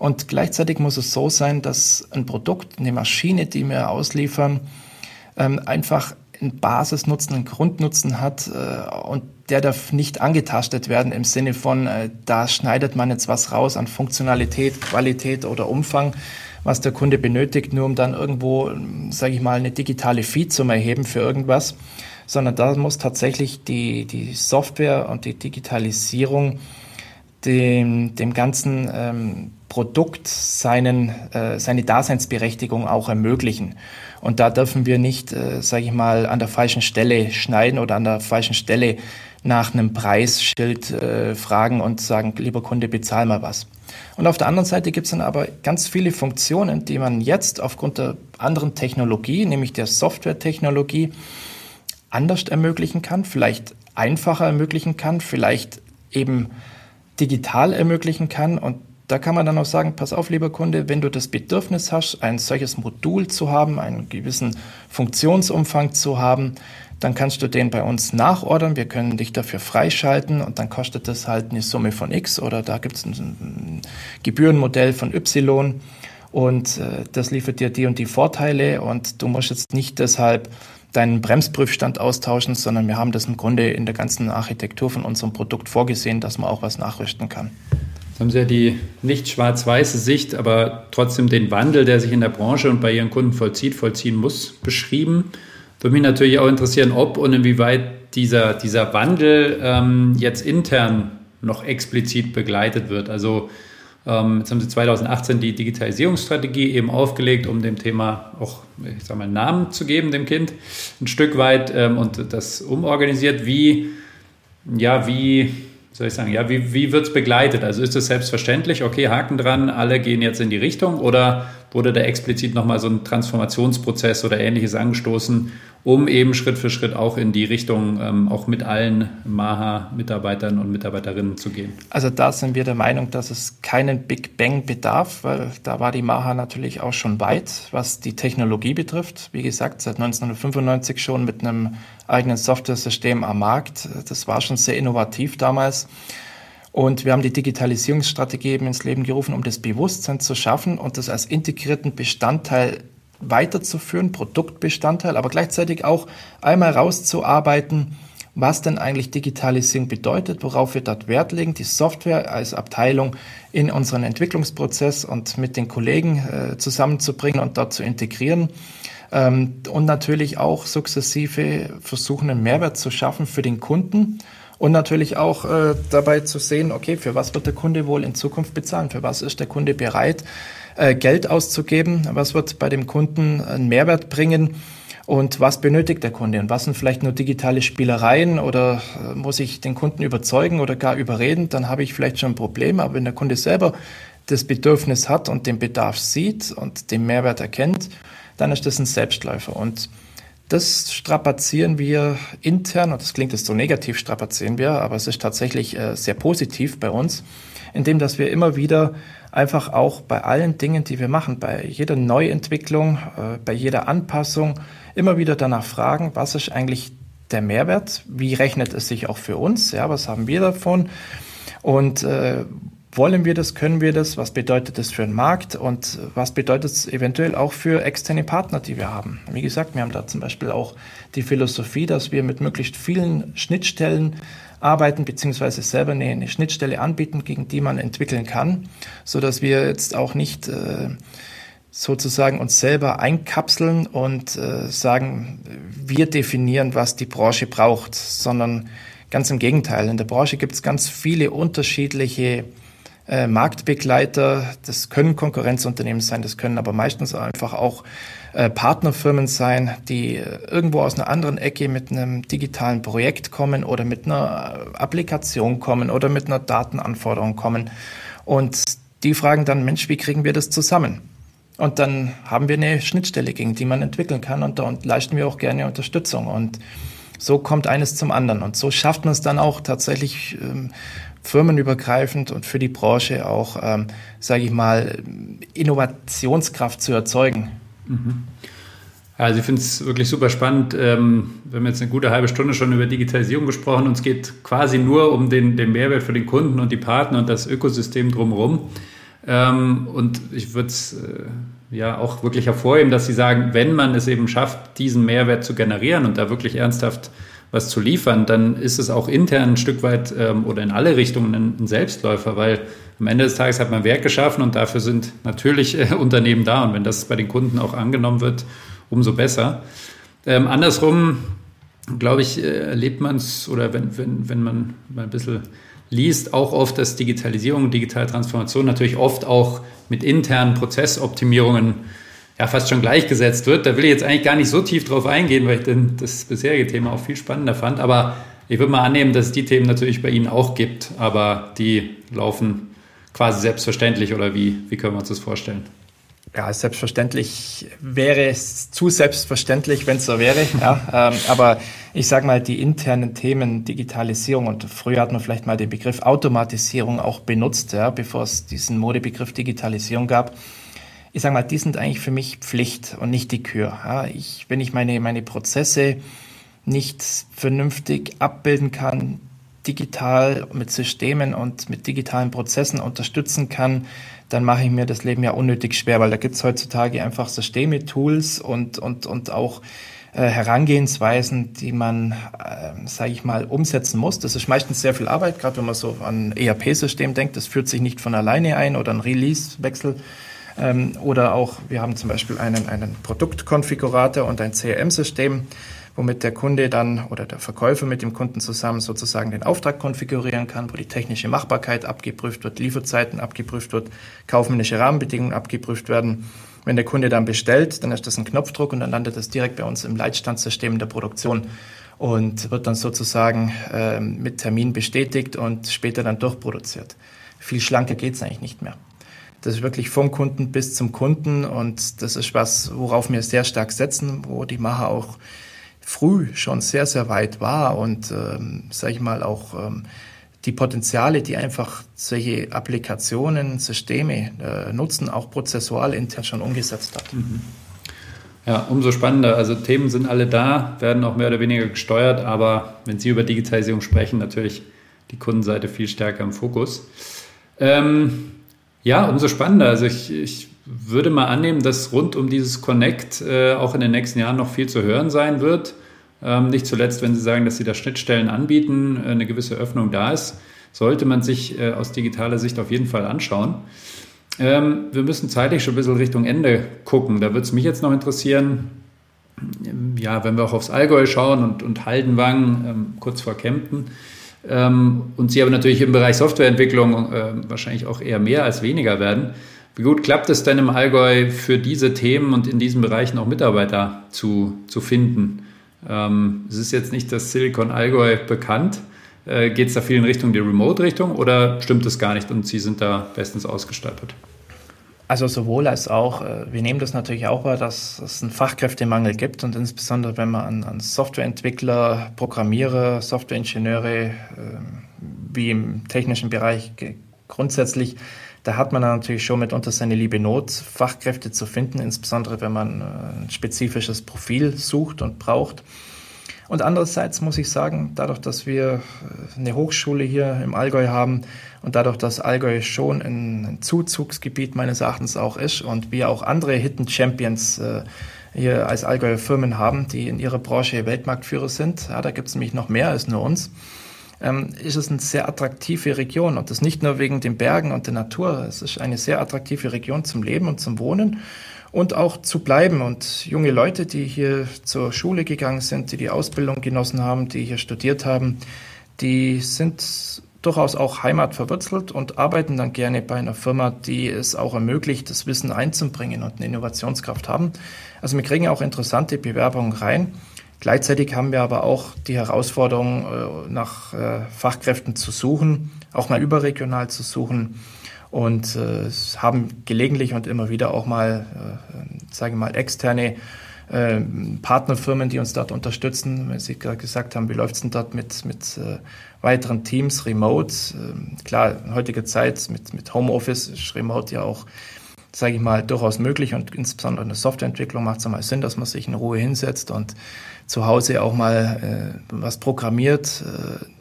Und gleichzeitig muss es so sein, dass ein Produkt, eine Maschine, die wir ausliefern, ähm, einfach einen Basisnutzen, einen Grundnutzen hat äh, und der darf nicht angetastet werden im Sinne von, äh, da schneidet man jetzt was raus an Funktionalität, Qualität oder Umfang, was der Kunde benötigt, nur um dann irgendwo, sage ich mal, eine digitale Fee zu erheben für irgendwas, sondern da muss tatsächlich die, die Software und die Digitalisierung dem, dem ganzen ähm, Produkt seinen, äh, seine Daseinsberechtigung auch ermöglichen. Und da dürfen wir nicht, äh, sage ich mal, an der falschen Stelle schneiden oder an der falschen Stelle nach einem Preisschild äh, fragen und sagen, lieber Kunde, bezahl mal was. Und auf der anderen Seite gibt es dann aber ganz viele Funktionen, die man jetzt aufgrund der anderen Technologie, nämlich der Softwaretechnologie, anders ermöglichen kann, vielleicht einfacher ermöglichen kann, vielleicht eben digital ermöglichen kann. Und da kann man dann auch sagen, pass auf, lieber Kunde, wenn du das Bedürfnis hast, ein solches Modul zu haben, einen gewissen Funktionsumfang zu haben, dann kannst du den bei uns nachordern. Wir können dich dafür freischalten und dann kostet das halt eine Summe von X oder da gibt es ein, Gebührenmodell von Y und äh, das liefert dir die und die Vorteile und du musst jetzt nicht deshalb deinen Bremsprüfstand austauschen, sondern wir haben das im Grunde in der ganzen Architektur von unserem Produkt vorgesehen, dass man auch was nachrüsten kann. Haben Sie ja die nicht schwarz-weiße Sicht, aber trotzdem den Wandel, der sich in der Branche und bei Ihren Kunden vollzieht, vollziehen muss, beschrieben. Würde mich natürlich auch interessieren, ob und inwieweit dieser, dieser Wandel ähm, jetzt intern noch explizit begleitet wird. Also ähm, jetzt haben Sie 2018 die Digitalisierungsstrategie eben aufgelegt, um dem Thema auch, ich sag mal, Namen zu geben, dem Kind, ein Stück weit ähm, und das umorganisiert. Wie, ja, wie soll ich sagen, ja, wie, wie wird es begleitet? Also ist es selbstverständlich, okay, Haken dran, alle gehen jetzt in die Richtung oder wurde da explizit nochmal so ein Transformationsprozess oder ähnliches angestoßen, um eben Schritt für Schritt auch in die Richtung, ähm, auch mit allen Maha-Mitarbeitern und Mitarbeiterinnen zu gehen? Also da sind wir der Meinung, dass es keinen Big Bang bedarf, weil da war die Maha natürlich auch schon weit, was die Technologie betrifft. Wie gesagt, seit 1995 schon mit einem eigenen Software-System am Markt. Das war schon sehr innovativ damals. Und wir haben die Digitalisierungsstrategie eben ins Leben gerufen, um das Bewusstsein zu schaffen und das als integrierten Bestandteil weiterzuführen, Produktbestandteil, aber gleichzeitig auch einmal rauszuarbeiten, was denn eigentlich Digitalisierung bedeutet, worauf wir dort Wert legen, die Software als Abteilung in unseren Entwicklungsprozess und mit den Kollegen äh, zusammenzubringen und dort zu integrieren. Ähm, und natürlich auch sukzessive versuchen, einen Mehrwert zu schaffen für den Kunden und natürlich auch äh, dabei zu sehen, okay, für was wird der Kunde wohl in Zukunft bezahlen? Für was ist der Kunde bereit, äh, Geld auszugeben? Was wird bei dem Kunden einen Mehrwert bringen? Und was benötigt der Kunde? Und was sind vielleicht nur digitale Spielereien oder äh, muss ich den Kunden überzeugen oder gar überreden? Dann habe ich vielleicht schon ein Problem. Aber wenn der Kunde selber das Bedürfnis hat und den Bedarf sieht und den Mehrwert erkennt, dann ist das ein Selbstläufer. Und das strapazieren wir intern, und das klingt jetzt so negativ, strapazieren wir, aber es ist tatsächlich äh, sehr positiv bei uns, indem dass wir immer wieder einfach auch bei allen Dingen, die wir machen, bei jeder Neuentwicklung, äh, bei jeder Anpassung, immer wieder danach fragen, was ist eigentlich der Mehrwert? Wie rechnet es sich auch für uns? Ja, was haben wir davon? Und äh, wollen wir das, können wir das, was bedeutet das für den Markt und was bedeutet es eventuell auch für externe Partner, die wir haben. Wie gesagt, wir haben da zum Beispiel auch die Philosophie, dass wir mit möglichst vielen Schnittstellen arbeiten, beziehungsweise selber eine, eine Schnittstelle anbieten, gegen die man entwickeln kann, so dass wir jetzt auch nicht äh, sozusagen uns selber einkapseln und äh, sagen, wir definieren, was die Branche braucht, sondern ganz im Gegenteil. In der Branche gibt es ganz viele unterschiedliche äh, Marktbegleiter. Das können Konkurrenzunternehmen sein, das können aber meistens einfach auch äh, Partnerfirmen sein, die äh, irgendwo aus einer anderen Ecke mit einem digitalen Projekt kommen oder mit einer Applikation kommen oder mit einer Datenanforderung kommen. Und die fragen dann, Mensch, wie kriegen wir das zusammen? Und dann haben wir eine Schnittstelle, gegen die man entwickeln kann und da leisten wir auch gerne Unterstützung. Und so kommt eines zum anderen. Und so schafft man es dann auch tatsächlich ähm, firmenübergreifend und für die Branche auch, ähm, sage ich mal, Innovationskraft zu erzeugen. Mhm. Also ich finde es wirklich super spannend. Ähm, wir haben jetzt eine gute halbe Stunde schon über Digitalisierung gesprochen und es geht quasi nur um den, den Mehrwert für den Kunden und die Partner und das Ökosystem drumherum. Ähm, und ich würde es äh, ja auch wirklich hervorheben, dass Sie sagen, wenn man es eben schafft, diesen Mehrwert zu generieren und da wirklich ernsthaft was zu liefern, dann ist es auch intern ein Stück weit ähm, oder in alle Richtungen ein, ein, Selbstläufer, weil am Ende des Tages hat man Werk geschaffen und dafür sind natürlich äh, <laughs> Unternehmen da. Und wenn das bei den Kunden auch angenommen wird, umso besser. Ähm, andersrum, glaube ich, äh, erlebt man es oder wenn, wenn, wenn man mal ein bisschen liest, auch oft, dass Digitalisierung, digitale Transformation natürlich oft auch mit internen Prozessoptimierungen ja fast schon gleichgesetzt wird. Da will ich jetzt eigentlich gar nicht so tief drauf eingehen, weil ich denn das bisherige Thema auch viel spannender fand. Aber ich würde mal annehmen, dass es die Themen natürlich bei Ihnen auch gibt, aber die laufen quasi selbstverständlich oder wie, wie können wir uns das vorstellen? Ja, selbstverständlich wäre es zu selbstverständlich, wenn es so wäre. Ja, <laughs> ähm, aber ich sage mal, die internen Themen Digitalisierung und früher hat man vielleicht mal den Begriff Automatisierung auch benutzt, ja, bevor es diesen Modebegriff Digitalisierung gab ich sage mal, die sind eigentlich für mich Pflicht und nicht die Kür. Ja, ich, wenn ich meine, meine Prozesse nicht vernünftig abbilden kann, digital mit Systemen und mit digitalen Prozessen unterstützen kann, dann mache ich mir das Leben ja unnötig schwer, weil da gibt es heutzutage einfach Systeme, Tools und, und, und auch äh, Herangehensweisen, die man, äh, sage ich mal, umsetzen muss. Das ist meistens sehr viel Arbeit, gerade wenn man so an ERP-System denkt. Das führt sich nicht von alleine ein oder ein Release-Wechsel. Ähm, oder auch, wir haben zum Beispiel einen, einen Produktkonfigurator und ein CRM-System, womit der Kunde dann oder der Verkäufer mit dem Kunden zusammen sozusagen den Auftrag konfigurieren kann, wo die technische Machbarkeit abgeprüft wird, Lieferzeiten abgeprüft wird, kaufmännische Rahmenbedingungen abgeprüft werden. Wenn der Kunde dann bestellt, dann ist das ein Knopfdruck und dann landet das direkt bei uns im Leitstandssystem der Produktion und wird dann sozusagen äh, mit Termin bestätigt und später dann durchproduziert. Viel schlanker geht es eigentlich nicht mehr. Das ist wirklich vom Kunden bis zum Kunden und das ist was, worauf wir sehr stark setzen, wo die Macher auch früh schon sehr, sehr weit war und, ähm, sage ich mal, auch ähm, die Potenziale, die einfach solche Applikationen, Systeme äh, nutzen, auch prozessual intern schon umgesetzt hat. Mhm. Ja, umso spannender. Also Themen sind alle da, werden auch mehr oder weniger gesteuert, aber wenn Sie über Digitalisierung sprechen, natürlich die Kundenseite viel stärker im Fokus. Ähm, ja, umso spannender. Also ich, ich würde mal annehmen, dass rund um dieses Connect äh, auch in den nächsten Jahren noch viel zu hören sein wird. Ähm, nicht zuletzt, wenn Sie sagen, dass Sie da Schnittstellen anbieten, äh, eine gewisse Öffnung da ist, sollte man sich äh, aus digitaler Sicht auf jeden Fall anschauen. Ähm, wir müssen zeitlich schon ein bisschen Richtung Ende gucken. Da würde es mich jetzt noch interessieren, ja, wenn wir auch aufs Allgäu schauen und, und Haldenwang ähm, kurz vor Kempten. Ähm, und Sie aber natürlich im Bereich Softwareentwicklung äh, wahrscheinlich auch eher mehr als weniger werden. Wie gut klappt es denn im Allgäu für diese Themen und in diesen Bereichen auch Mitarbeiter zu, zu finden? Ähm, es ist jetzt nicht das Silicon Allgäu bekannt. Äh, Geht es da viel in Richtung die Remote-Richtung oder stimmt es gar nicht und Sie sind da bestens ausgestattet? Also sowohl als auch, äh, wir nehmen das natürlich auch wahr, dass es einen Fachkräftemangel gibt und insbesondere wenn man an, an Softwareentwickler, Programmierer, Softwareingenieure äh, wie im technischen Bereich grundsätzlich da hat man natürlich schon mitunter seine liebe Not, Fachkräfte zu finden, insbesondere wenn man äh, ein spezifisches Profil sucht und braucht. Und andererseits muss ich sagen, dadurch, dass wir äh, eine Hochschule hier im Allgäu haben und dadurch, dass Allgäu schon ein Zuzugsgebiet meines Erachtens auch ist und wir auch andere Hidden Champions äh, hier als Allgäuer Firmen haben, die in ihrer Branche Weltmarktführer sind, ja, da gibt es nämlich noch mehr als nur uns, ähm, ist es eine sehr attraktive Region. Und das nicht nur wegen den Bergen und der Natur. Es ist eine sehr attraktive Region zum Leben und zum Wohnen und auch zu bleiben. Und junge Leute, die hier zur Schule gegangen sind, die die Ausbildung genossen haben, die hier studiert haben, die sind durchaus auch heimatverwurzelt und arbeiten dann gerne bei einer Firma, die es auch ermöglicht, das Wissen einzubringen und eine Innovationskraft haben. Also wir kriegen auch interessante Bewerbungen rein. Gleichzeitig haben wir aber auch die Herausforderung, äh, nach äh, Fachkräften zu suchen, auch mal überregional zu suchen und äh, haben gelegentlich und immer wieder auch mal, sage ich mal, externe Partnerfirmen, die uns dort unterstützen. Wenn Sie gerade gesagt haben, wie läuft es denn dort mit, mit weiteren Teams remote? Ähm, klar, in heutiger Zeit mit, mit Homeoffice ist remote ja auch sage ich mal, durchaus möglich und insbesondere in der Softwareentwicklung macht es mal Sinn, dass man sich in Ruhe hinsetzt und zu Hause auch mal äh, was programmiert,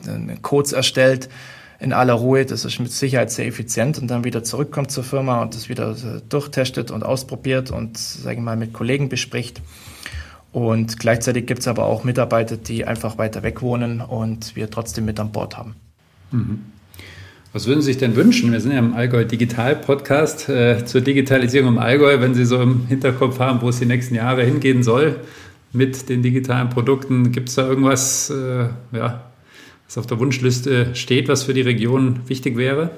äh, Codes erstellt in aller Ruhe. Das ist mit Sicherheit sehr effizient und dann wieder zurückkommt zur Firma und das wieder durchtestet und ausprobiert und, sage ich mal, mit Kollegen bespricht. Und gleichzeitig gibt es aber auch Mitarbeiter, die einfach weiter weg wohnen und wir trotzdem mit an Bord haben. Mhm. Was würden Sie sich denn wünschen? Wir sind ja im Allgäu Digital Podcast äh, zur Digitalisierung im Allgäu. Wenn Sie so im Hinterkopf haben, wo es die nächsten Jahre hingehen soll mit den digitalen Produkten, gibt es da irgendwas, äh, ja, was auf der Wunschliste steht, was für die Region wichtig wäre?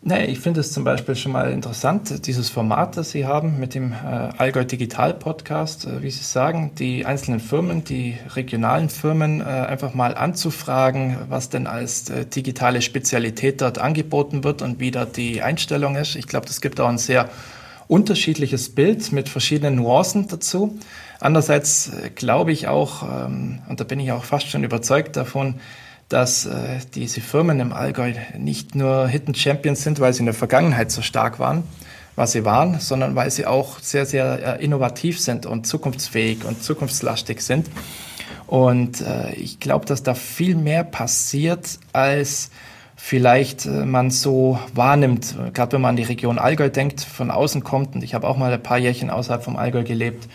Nee, ich finde es zum Beispiel schon mal interessant, dieses Format, das Sie haben mit dem äh, Allgäu Digital Podcast, äh, wie Sie sagen, die einzelnen Firmen, die regionalen Firmen äh, einfach mal anzufragen, was denn als äh, digitale Spezialität dort angeboten wird und wie da die Einstellung ist. Ich glaube, das gibt auch ein sehr unterschiedliches Bild mit verschiedenen Nuancen dazu. Andererseits glaube ich auch, ähm, und da bin ich auch fast schon überzeugt davon, dass äh, diese Firmen im Allgäu nicht nur Hidden Champions sind, weil sie in der Vergangenheit so stark waren, was sie waren, sondern weil sie auch sehr, sehr äh, innovativ sind und zukunftsfähig und zukunftslastig sind. Und äh, ich glaube, dass da viel mehr passiert, als vielleicht man so wahrnimmt. Gerade wenn man an die Region Allgäu denkt, von außen kommt, und ich habe auch mal ein paar Jährchen außerhalb vom Allgäu gelebt,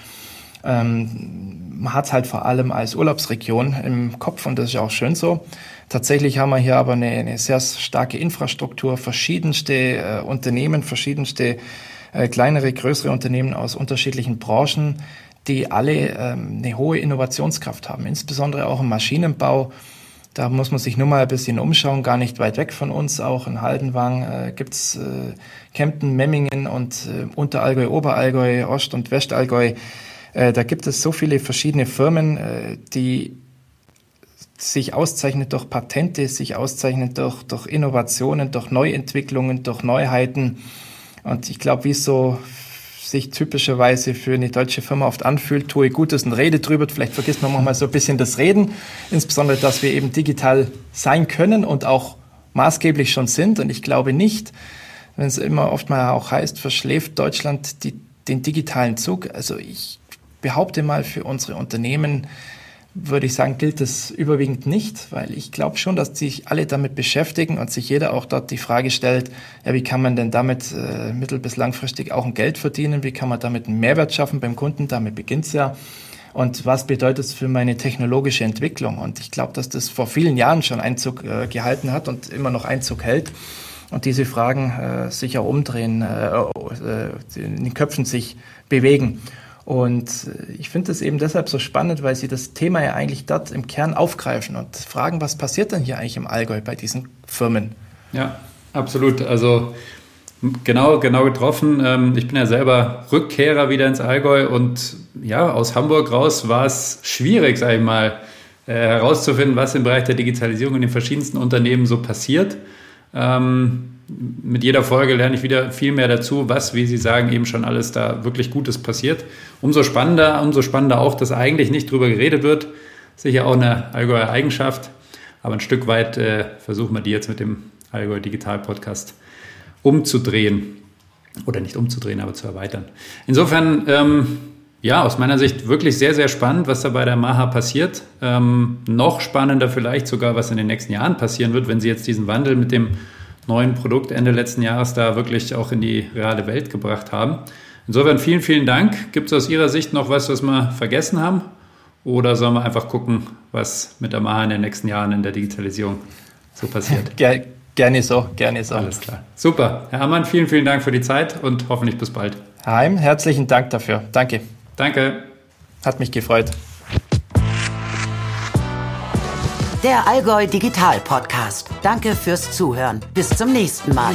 ähm, man hat es halt vor allem als Urlaubsregion im Kopf und das ist auch schön so. Tatsächlich haben wir hier aber eine, eine sehr starke Infrastruktur, verschiedenste äh, Unternehmen, verschiedenste äh, kleinere, größere Unternehmen aus unterschiedlichen Branchen, die alle ähm, eine hohe Innovationskraft haben, insbesondere auch im Maschinenbau. Da muss man sich nur mal ein bisschen umschauen, gar nicht weit weg von uns, auch in Haldenwang äh, gibt's äh, Kempten, Memmingen und äh, Unterallgäu, Oberallgäu, Ost- und Westallgäu. Äh, da gibt es so viele verschiedene Firmen, äh, die sich auszeichnen durch Patente, sich auszeichnen durch, durch Innovationen, durch Neuentwicklungen, durch Neuheiten. Und ich glaube, wie es so sich typischerweise für eine deutsche Firma oft anfühlt, tue Gutes und rede drüber. Vielleicht vergisst man manchmal so ein bisschen das Reden. Insbesondere, dass wir eben digital sein können und auch maßgeblich schon sind. Und ich glaube nicht, wenn es immer oft mal auch heißt, verschläft Deutschland die, den digitalen Zug. Also ich behaupte mal für unsere Unternehmen, würde ich sagen, gilt das überwiegend nicht, weil ich glaube schon, dass sich alle damit beschäftigen und sich jeder auch dort die Frage stellt, ja, wie kann man denn damit äh, mittel- bis langfristig auch ein Geld verdienen, wie kann man damit einen Mehrwert schaffen beim Kunden, damit beginnt's ja. Und was bedeutet es für meine technologische Entwicklung? Und ich glaube, dass das vor vielen Jahren schon Einzug äh, gehalten hat und immer noch Einzug hält. Und diese Fragen äh, sich auch umdrehen, äh, äh in den Köpfen sich bewegen. Und äh, ich finde es eben deshalb so spannend, weil Sie das Thema ja eigentlich dort im Kern aufgreifen und fragen, was passiert denn hier eigentlich im Allgäu bei diesen Firmen? Ja, absolut. Also genau, genau getroffen. Ähm, ich bin ja selber Rückkehrer wieder ins Allgäu und ja, aus Hamburg raus war es schwierig, sage ich mal, äh, herauszufinden, was im Bereich der Digitalisierung in den verschiedensten Unternehmen so passiert. Ähm, mit jeder Folge lerne ich wieder viel mehr dazu, was, wie Sie sagen, eben schon alles da wirklich Gutes passiert. Umso spannender, umso spannender auch, dass eigentlich nicht drüber geredet wird. Sicher auch eine Allgäuer Eigenschaft. Aber ein Stück weit äh, versuchen wir die jetzt mit dem Allgäu Digital Podcast umzudrehen. Oder nicht umzudrehen, aber zu erweitern. Insofern, ähm, ja, aus meiner Sicht wirklich sehr, sehr spannend, was da bei der Maha passiert. Ähm, noch spannender vielleicht sogar, was in den nächsten Jahren passieren wird, wenn Sie jetzt diesen Wandel mit dem neuen Produkt Ende letzten Jahres da wirklich auch in die reale Welt gebracht haben. Insofern vielen, vielen Dank. Gibt es aus Ihrer Sicht noch was, was wir vergessen haben? Oder sollen wir einfach gucken, was mit der Maha in den nächsten Jahren in der Digitalisierung so passiert? <laughs> Ger gerne so, gerne so. Alles klar. Super. Herr Ammann, vielen, vielen Dank für die Zeit und hoffentlich bis bald. Herr Heim, herzlichen Dank dafür. Danke. Danke. Hat mich gefreut. Der Allgäu Digital Podcast. Danke fürs Zuhören. Bis zum nächsten Mal.